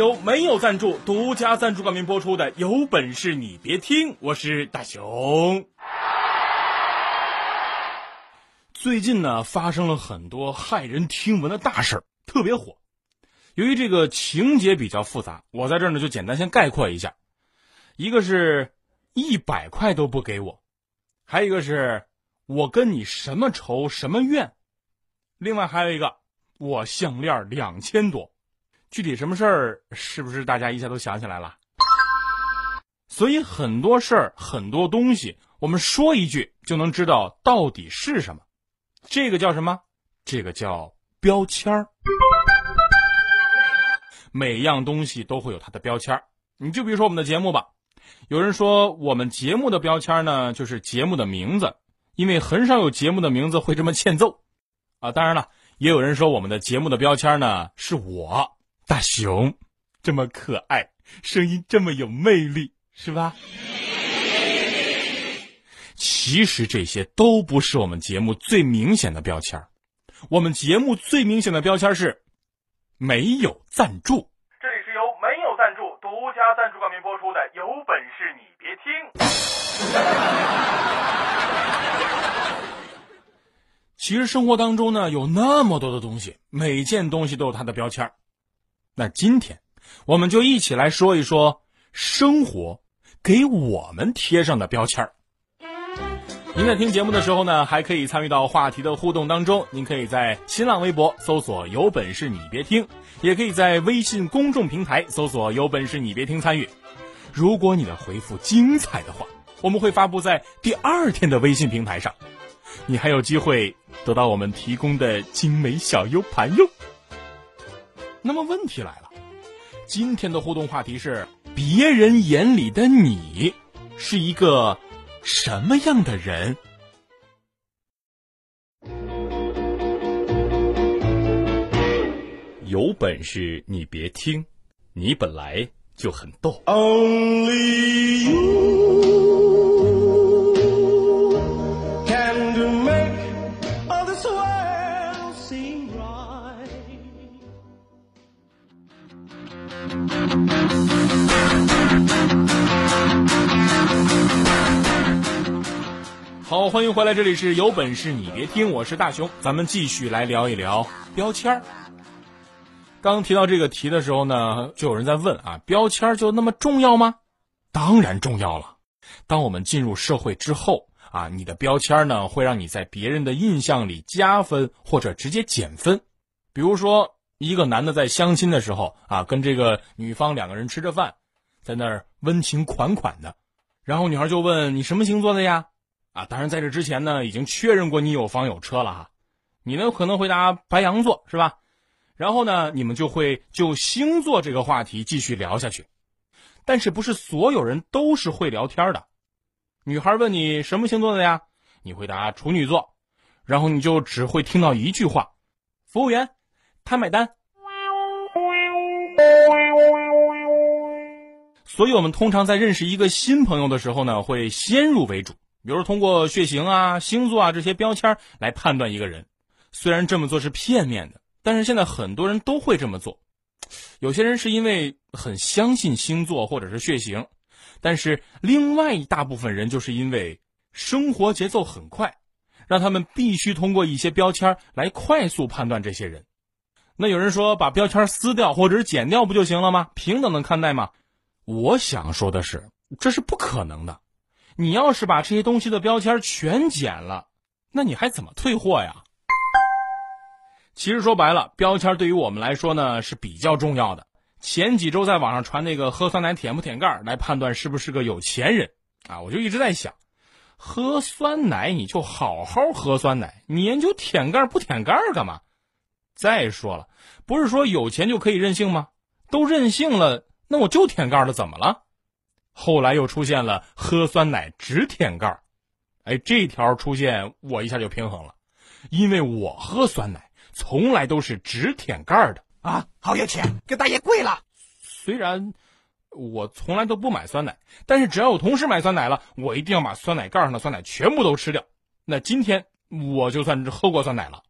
由没有赞助、独家赞助冠名播出的，有本事你别听！我是大熊。最近呢，发生了很多骇人听闻的大事儿，特别火。由于这个情节比较复杂，我在这儿呢就简单先概括一下：一个是一百块都不给我，还有一个是我跟你什么仇什么怨，另外还有一个我项链两千多。具体什么事儿，是不是大家一下都想起来了？所以很多事儿、很多东西，我们说一句就能知道到底是什么。这个叫什么？这个叫标签儿。每样东西都会有它的标签儿。你就比如说我们的节目吧，有人说我们节目的标签呢，就是节目的名字，因为很少有节目的名字会这么欠揍啊。当然了，也有人说我们的节目的标签呢，是我。大熊，这么可爱，声音这么有魅力，是吧？其实这些都不是我们节目最明显的标签我们节目最明显的标签是没有赞助。这里是由没有赞助、独家赞助冠名播出的，有本事你别听。其实生活当中呢，有那么多的东西，每件东西都有它的标签那今天，我们就一起来说一说生活给我们贴上的标签儿。您在听节目的时候呢，还可以参与到话题的互动当中。您可以在新浪微博搜索“有本事你别听”，也可以在微信公众平台搜索“有本事你别听”参与。如果你的回复精彩的话，我们会发布在第二天的微信平台上，你还有机会得到我们提供的精美小 U 盘哟。那么问题来了，今天的互动话题是：别人眼里的你是一个什么样的人？有本事你别听，你本来就很逗。好，欢迎回来，这里是有本事你别听，我是大熊，咱们继续来聊一聊标签儿。刚提到这个题的时候呢，就有人在问啊，标签儿就那么重要吗？当然重要了。当我们进入社会之后啊，你的标签呢会让你在别人的印象里加分或者直接减分。比如说，一个男的在相亲的时候啊，跟这个女方两个人吃着饭，在那儿温情款款的，然后女孩就问你什么星座的呀？啊，当然在这之前呢，已经确认过你有房有车了哈。你呢可能回答白羊座是吧？然后呢，你们就会就星座这个话题继续聊下去。但是不是所有人都是会聊天的？女孩问你什么星座的呀？你回答处女座，然后你就只会听到一句话：服务员，他买单。所以我们通常在认识一个新朋友的时候呢，会先入为主。比如通过血型啊、星座啊这些标签来判断一个人，虽然这么做是片面的，但是现在很多人都会这么做。有些人是因为很相信星座或者是血型，但是另外一大部分人就是因为生活节奏很快，让他们必须通过一些标签来快速判断这些人。那有人说把标签撕掉或者是剪掉不就行了吗？平等的看待吗？我想说的是，这是不可能的。你要是把这些东西的标签全剪了，那你还怎么退货呀？其实说白了，标签对于我们来说呢是比较重要的。前几周在网上传那个喝酸奶舔不舔盖来判断是不是个有钱人啊，我就一直在想，喝酸奶你就好好喝酸奶，你研究舔盖不舔盖干嘛？再说了，不是说有钱就可以任性吗？都任性了，那我就舔盖了，怎么了？后来又出现了喝酸奶只舔盖儿哎，这条出现我一下就平衡了，因为我喝酸奶从来都是只舔盖儿的啊，好有钱，给大爷跪了。虽然我从来都不买酸奶，但是只要有同事买酸奶了，我一定要把酸奶盖上的酸奶全部都吃掉。那今天我就算是喝过酸奶了。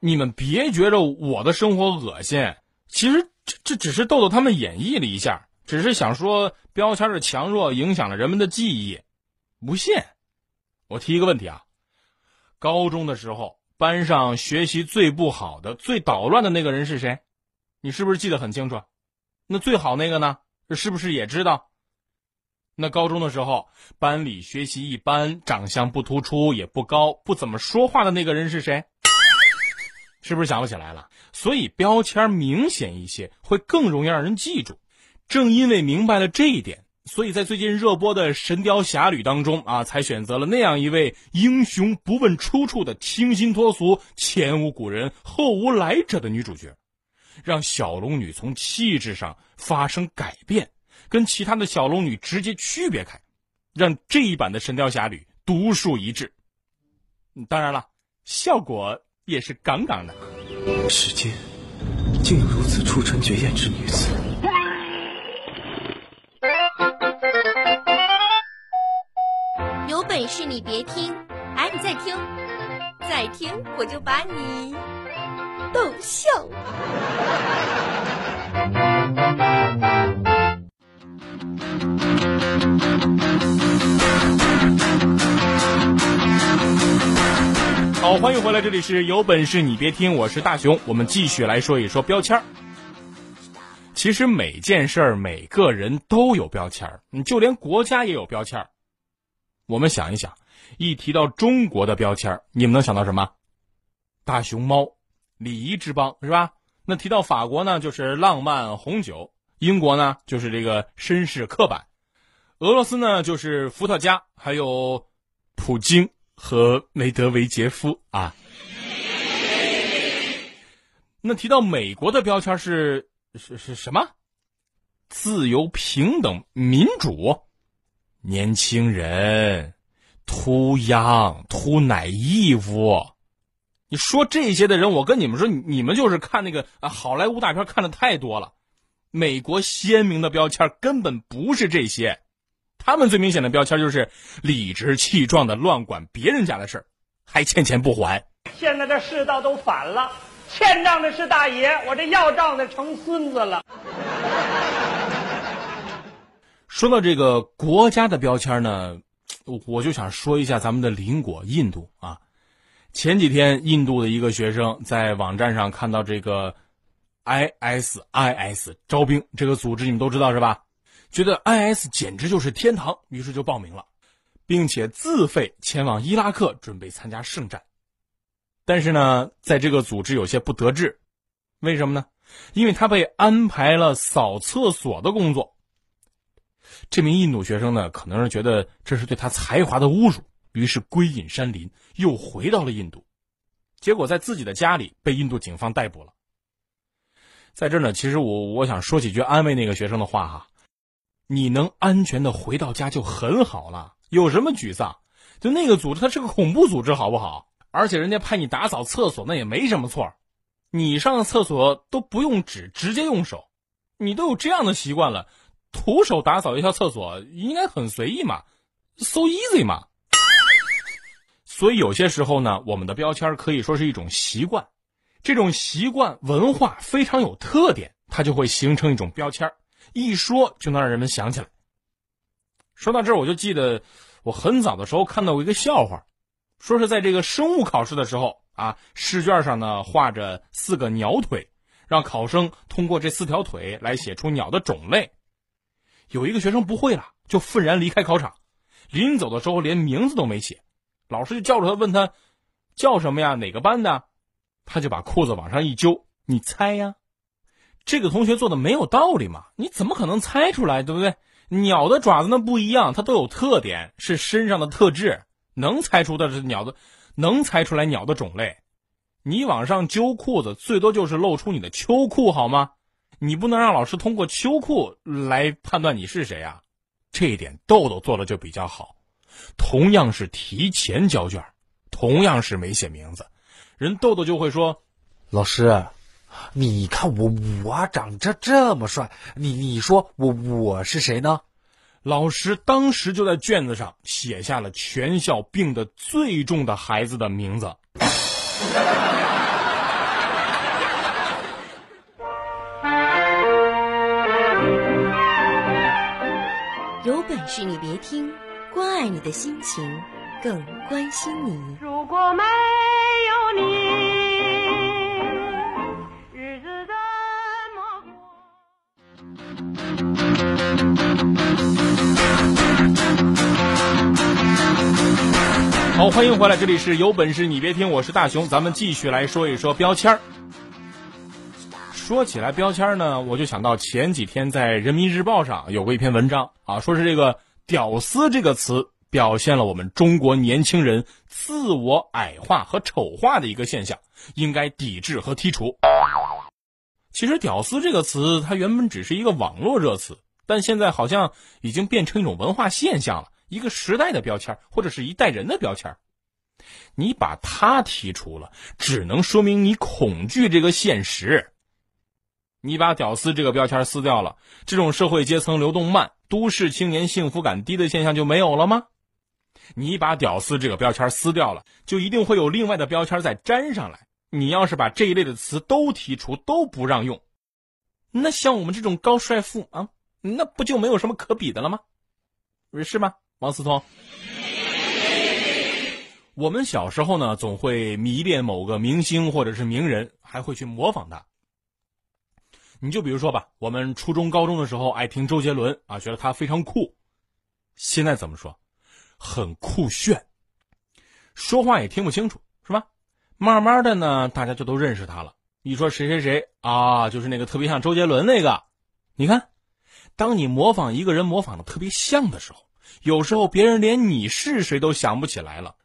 你们别觉着我的生活恶心，其实这这只是豆豆他们演绎了一下，只是想说标签的强弱影响了人们的记忆。不信，我提一个问题啊，高中的时候班上学习最不好的、最捣乱的那个人是谁？你是不是记得很清楚？那最好那个呢？是不是也知道？那高中的时候班里学习一般、长相不突出、也不高、不怎么说话的那个人是谁？是不是想不起来了？所以标签明显一些，会更容易让人记住。正因为明白了这一点，所以在最近热播的《神雕侠侣》当中啊，才选择了那样一位英雄不问出处的清新脱俗、前无古人后无来者的女主角，让小龙女从气质上发生改变，跟其他的小龙女直接区别开，让这一版的《神雕侠侣》独树一帜。当然了，效果。也是杠杠的。世间竟有如此出尘绝艳之女子。有本事你别听，哎，你再听，再听我就把你逗笑。好，欢迎回来，这里是有本事你别听，我是大熊，我们继续来说一说标签儿其实每件事儿、每个人都有标签儿，就连国家也有标签儿。我们想一想，一提到中国的标签儿，你们能想到什么？大熊猫、礼仪之邦，是吧？那提到法国呢，就是浪漫红酒；英国呢，就是这个绅士刻板；俄罗斯呢，就是伏特加，还有普京。和梅德韦杰夫啊，那提到美国的标签是是是什么？自由、平等、民主，年轻人，too young，too naive。你说这些的人，我跟你们说，你们就是看那个啊好莱坞大片看的太多了。美国鲜明的标签根本不是这些。他们最明显的标签就是理直气壮的乱管别人家的事儿，还欠钱不还。现在这世道都反了，欠账的是大爷，我这要账的成孙子了。说到这个国家的标签呢，我就想说一下咱们的邻国印度啊。前几天，印度的一个学生在网站上看到这个 ISIS 招兵这个组织，你们都知道是吧？觉得 IS 简直就是天堂，于是就报名了，并且自费前往伊拉克准备参加圣战。但是呢，在这个组织有些不得志，为什么呢？因为他被安排了扫厕所的工作。这名印度学生呢，可能是觉得这是对他才华的侮辱，于是归隐山林，又回到了印度。结果在自己的家里被印度警方逮捕了。在这呢，其实我我想说几句安慰那个学生的话哈。你能安全的回到家就很好了，有什么沮丧？就那个组织，它是个恐怖组织，好不好？而且人家派你打扫厕所，那也没什么错。你上厕所都不用纸，直接用手，你都有这样的习惯了，徒手打扫一下厕所应该很随意嘛，so easy 嘛。所以有些时候呢，我们的标签可以说是一种习惯，这种习惯文化非常有特点，它就会形成一种标签。一说就能让人们想起来。说到这儿，我就记得我很早的时候看到过一个笑话，说是在这个生物考试的时候啊，试卷上呢画着四个鸟腿，让考生通过这四条腿来写出鸟的种类。有一个学生不会了，就愤然离开考场，临走的时候连名字都没写，老师就叫住他问他叫什么呀？哪个班的？他就把裤子往上一揪，你猜呀？这个同学做的没有道理嘛？你怎么可能猜出来，对不对？鸟的爪子那不一样，它都有特点，是身上的特质，能猜出的是鸟的，能猜出来鸟的种类。你往上揪裤子，最多就是露出你的秋裤，好吗？你不能让老师通过秋裤来判断你是谁啊！这一点豆豆做的就比较好。同样是提前交卷，同样是没写名字，人豆豆就会说：“老师，你看我我长这这么帅，你你说我我是谁呢？”老师当时就在卷子上写下了全校病得最重的孩子的名字。有本事你别听，关爱你的心情，更关心你。如果没有你，好，欢迎回来，这里是有本事你别听，我是大熊，咱们继续来说一说标签儿。说起来标签儿呢，我就想到前几天在人民日报上有过一篇文章啊，说是这个“屌丝”这个词表现了我们中国年轻人自我矮化和丑化的一个现象，应该抵制和剔除。其实“屌丝”这个词它原本只是一个网络热词，但现在好像已经变成一种文化现象了，一个时代的标签或者是一代人的标签。你把它剔除了，只能说明你恐惧这个现实。你把“屌丝”这个标签撕掉了，这种社会阶层流动慢、都市青年幸福感低的现象就没有了吗？你把“屌丝”这个标签撕掉了，就一定会有另外的标签再粘上来。你要是把这一类的词都剔除，都不让用，那像我们这种高帅富啊，那不就没有什么可比的了吗？是吗，王思聪？我们小时候呢，总会迷恋某个明星或者是名人，还会去模仿他。你就比如说吧，我们初中、高中的时候爱听周杰伦啊，觉得他非常酷。现在怎么说？很酷炫，说话也听不清楚，是吧？慢慢的呢，大家就都认识他了。一说谁谁谁啊，就是那个特别像周杰伦那个。你看，当你模仿一个人模仿的特别像的时候，有时候别人连你是谁都想不起来了。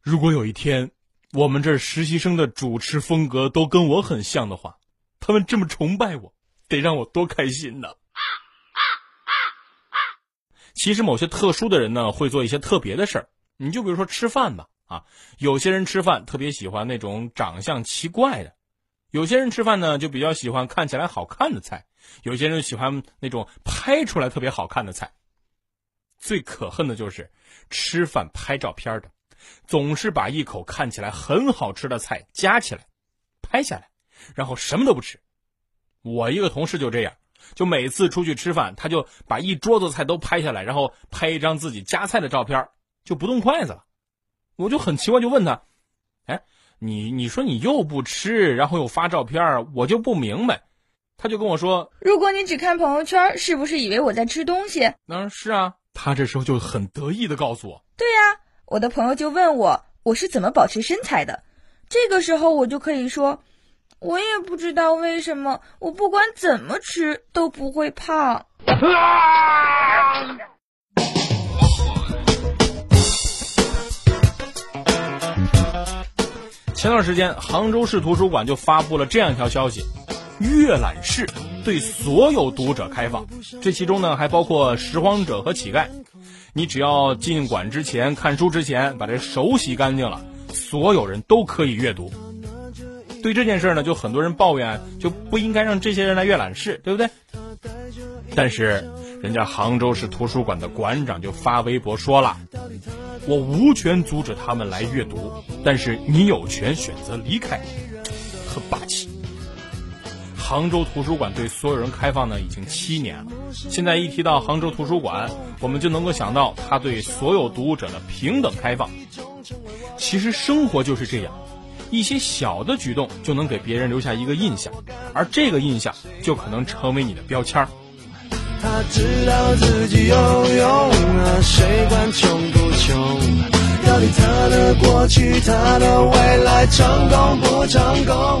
如果有一天，我们这实习生的主持风格都跟我很像的话，他们这么崇拜我。得让我多开心呢！其实某些特殊的人呢，会做一些特别的事儿。你就比如说吃饭吧，啊，有些人吃饭特别喜欢那种长相奇怪的，有些人吃饭呢就比较喜欢看起来好看的菜，有些人喜欢那种拍出来特别好看的菜。最可恨的就是吃饭拍照片的，总是把一口看起来很好吃的菜夹起来，拍下来，然后什么都不吃。我一个同事就这样，就每次出去吃饭，他就把一桌子菜都拍下来，然后拍一张自己夹菜的照片，就不动筷子了。我就很奇怪，就问他：“哎，你你说你又不吃，然后又发照片，我就不明白。”他就跟我说：“如果你只看朋友圈，是不是以为我在吃东西？”嗯，是啊。他这时候就很得意的告诉我：“对呀，我的朋友就问我我是怎么保持身材的。”这个时候我就可以说。我也不知道为什么，我不管怎么吃都不会胖。前段时间，杭州市图书馆就发布了这样一条消息：阅览室对所有读者开放，这其中呢还包括拾荒者和乞丐。你只要进馆之前看书之前把这手洗干净了，所有人都可以阅读。对这件事呢，就很多人抱怨，就不应该让这些人来阅览室，对不对？但是，人家杭州市图书馆的馆长就发微博说了：“我无权阻止他们来阅读，但是你有权选择离开。”很霸气。杭州图书馆对所有人开放呢，已经七年了。现在一提到杭州图书馆，我们就能够想到他对所有读者的平等开放。其实生活就是这样。一些小的举动就能给别人留下一个印象，而这个印象就可能成为你的标签儿。他知道自己有用啊，谁管穷不穷？到底他的过去，他的未来成功不成功？